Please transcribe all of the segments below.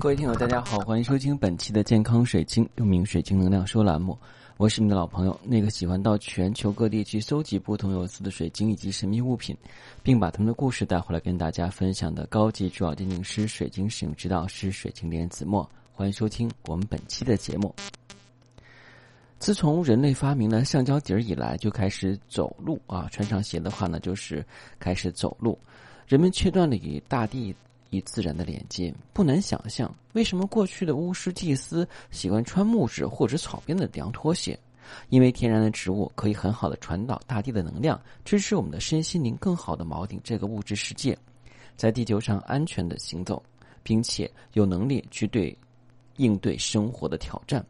各位听友，大家好，欢迎收听本期的健康水晶，又名水晶能量说栏目。我是你的老朋友，那个喜欢到全球各地去搜集不同有色的水晶以及神秘物品，并把他们的故事带回来跟大家分享的高级珠宝鉴定师、水晶使用指导师水晶莲子墨。欢迎收听我们本期的节目。自从人类发明了橡胶底儿以来，就开始走路啊，穿上鞋的话呢，就是开始走路。人们切断了与大地。与自然的连接，不难想象为什么过去的巫师祭司喜欢穿木质或者草编的凉拖鞋，因为天然的植物可以很好的传导大地的能量，支持我们的身心灵更好的锚定这个物质世界，在地球上安全的行走，并且有能力去对应对生活的挑战。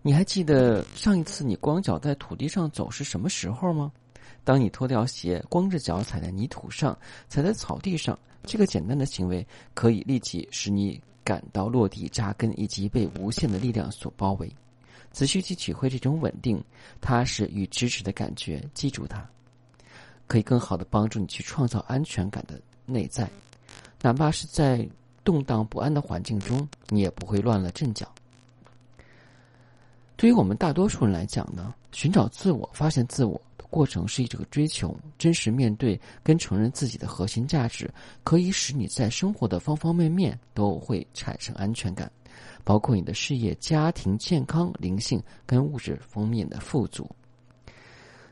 你还记得上一次你光脚在土地上走是什么时候吗？当你脱掉鞋，光着脚踩在泥土上，踩在草地上。这个简单的行为可以立即使你感到落地扎根，以及被无限的力量所包围。仔细去体会这种稳定、踏实与支持的感觉，记住它，可以更好的帮助你去创造安全感的内在。哪怕是在动荡不安的环境中，你也不会乱了阵脚。对于我们大多数人来讲呢，寻找自我、发现自我的。过程是一个追求真实面对跟承认自己的核心价值，可以使你在生活的方方面面都会产生安全感，包括你的事业、家庭、健康、灵性跟物质方面的富足。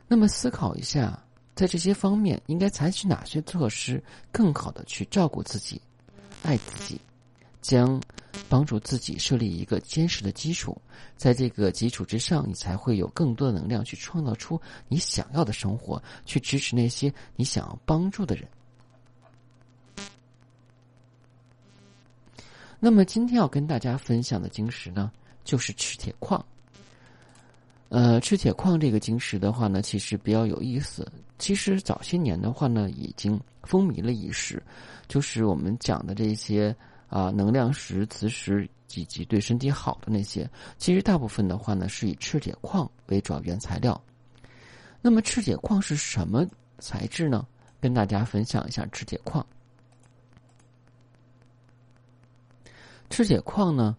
那么思考一下，在这些方面应该采取哪些措施，更好的去照顾自己、爱自己，将。帮助自己设立一个坚实的基础，在这个基础之上，你才会有更多的能量去创造出你想要的生活，去支持那些你想要帮助的人。那么今天要跟大家分享的晶石呢，就是赤铁矿。呃，赤铁矿这个晶石的话呢，其实比较有意思。其实早些年的话呢，已经风靡了一时，就是我们讲的这些。啊，能量石、磁石以及对身体好的那些，其实大部分的话呢，是以赤铁矿为主要原材料。那么赤铁矿是什么材质呢？跟大家分享一下赤铁矿。赤铁矿呢，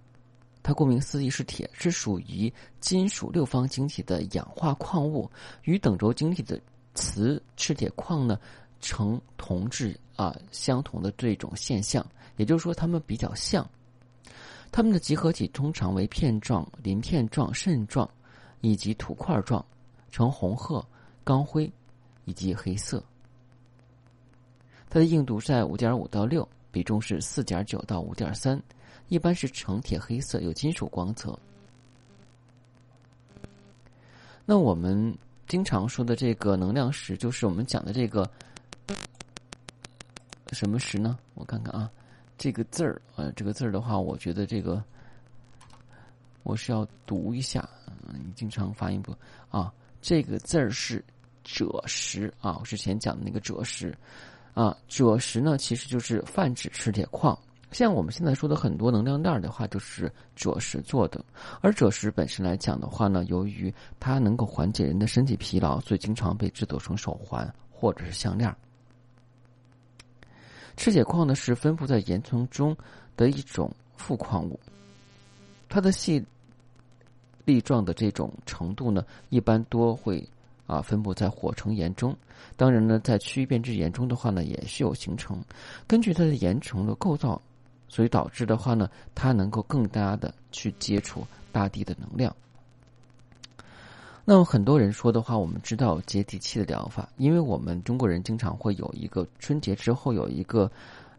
它顾名思义是铁，是属于金属六方晶体的氧化矿物，与等轴晶体的磁赤铁矿呢。呈同质啊，相同的这种现象，也就是说，它们比较像。它们的集合体通常为片状、鳞片状、肾状，以及土块状，呈红褐、钢灰以及黑色。它的硬度在五点五到六，比重是四点九到五点三，一般是呈铁黑色，有金属光泽。那我们经常说的这个能量石，就是我们讲的这个。什么石呢？我看看啊，这个字儿，呃，这个字儿的话，我觉得这个我是要读一下。嗯，你经常发音不啊？这个字儿是赭石啊，我之前讲的那个赭石啊，赭石呢，其实就是泛指赤铁矿。像我们现在说的很多能量袋的话，就是赭石做的。而赭石本身来讲的话呢，由于它能够缓解人的身体疲劳，所以经常被制作成手环或者是项链。赤铁矿呢是分布在岩层中的一种副矿物，它的细粒状的这种程度呢，一般多会啊分布在火成岩中。当然呢，在区域变质岩中的话呢，也是有形成。根据它的岩层的构造，所以导致的话呢，它能够更加的去接触大地的能量。那么很多人说的话，我们知道接地气的疗法，因为我们中国人经常会有一个春节之后有一个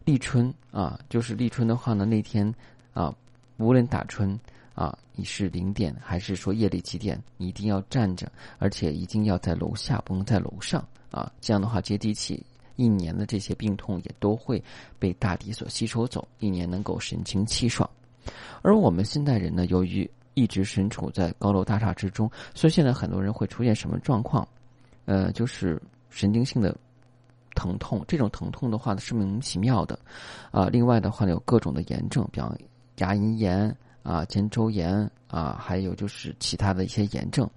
立春啊，就是立春的话呢，那天啊，无论打春啊，你是零点还是说夜里几点，你一定要站着，而且一定要在楼下，不能在楼上啊。这样的话接地气，一年的这些病痛也都会被大地所吸收走，一年能够神清气爽。而我们现代人呢，由于一直身处在高楼大厦之中，所以现在很多人会出现什么状况？呃，就是神经性的疼痛。这种疼痛的话呢，是莫名其妙的。啊，另外的话呢，有各种的炎症，比方牙龈炎啊、肩周炎啊，还有就是其他的一些炎症。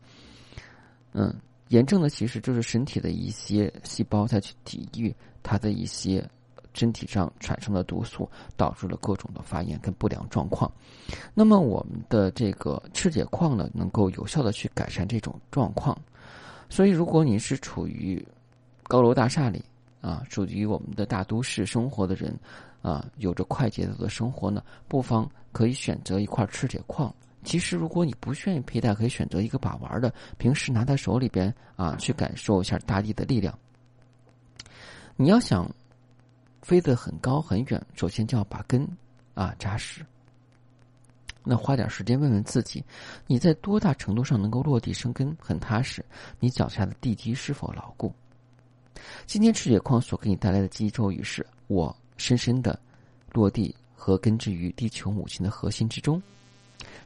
嗯，炎症呢，其实就是身体的一些细胞在去抵御它的一些身体上产生的毒素，导致了各种的发炎跟不良状况。那么我们的这个赤铁矿呢，能够有效的去改善这种状况。所以，如果你是处于高楼大厦里啊，属于我们的大都市生活的人啊，有着快节奏的生活呢，不妨可以选择一块赤铁矿。其实，如果你不愿意佩戴，可以选择一个把玩的，平时拿在手里边啊，去感受一下大地的力量。你要想飞得很高很远，首先就要把根啊扎实。那花点时间问问自己，你在多大程度上能够落地生根，很踏实？你脚下的地基是否牢固？今天赤铁矿所给你带来的记忆咒语是：我深深的落地和根植于地球母亲的核心之中。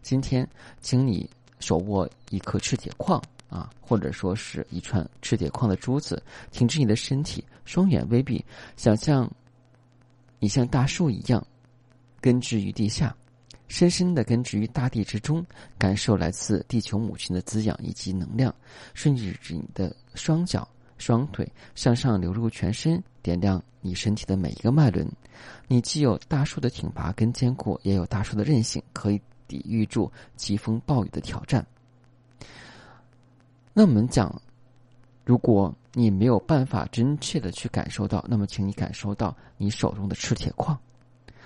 今天，请你手握一颗赤铁矿啊，或者说是一串赤铁矿的珠子，挺直你的身体，双眼微闭，想象你像大树一样根植于地下，深深的根植于大地之中，感受来自地球母亲的滋养以及能量，顺着你的双脚、双腿向上流入全身，点亮你身体的每一个脉轮。你既有大树的挺拔跟坚固，也有大树的韧性，可以。抵御住疾风暴雨的挑战。那我们讲，如果你没有办法真切的去感受到，那么请你感受到你手中的赤铁矿。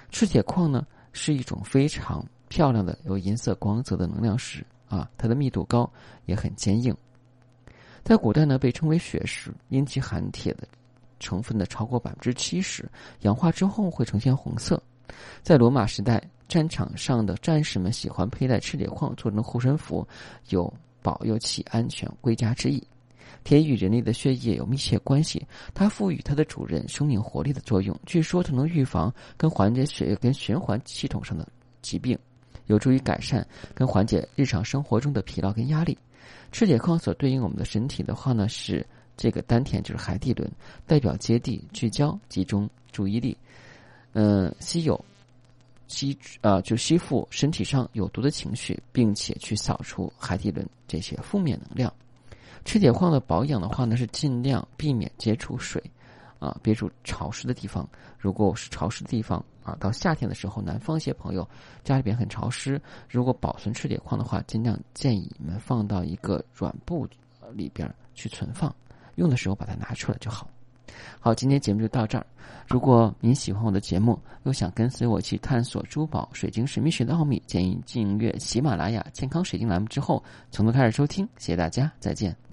赤铁矿呢，是一种非常漂亮的有银色光泽的能量石啊，它的密度高，也很坚硬。在古代呢，被称为血石，因其含铁的成分的超过百分之七十，氧化之后会呈现红色。在罗马时代。战场上的战士们喜欢佩戴赤铁矿做成护身符，有保佑其安全归家之意。铁与人类的血液有密切关系，它赋予它的主人生命活力的作用。据说它能预防跟缓解血液跟循环系统上的疾病，有助于改善跟缓解日常生活中的疲劳跟压力。赤铁矿所对应我们的身体的话呢，是这个丹田，就是海底轮，代表接地、聚焦、集中注意力。嗯，稀有。吸啊，就吸附身体上有毒的情绪，并且去扫除海底轮这些负面能量。赤铁矿的保养的话呢，是尽量避免接触水，啊，别住潮湿的地方。如果是潮湿的地方啊，到夏天的时候，南方一些朋友家里边很潮湿，如果保存赤铁矿的话，尽量建议你们放到一个软布里边去存放，用的时候把它拿出来就好。好，今天节目就到这儿。如果您喜欢我的节目，又想跟随我去探索珠宝、水晶、神秘学的奥秘，建议订阅喜马拉雅健康水晶栏目之后，从头开始收听。谢谢大家，再见。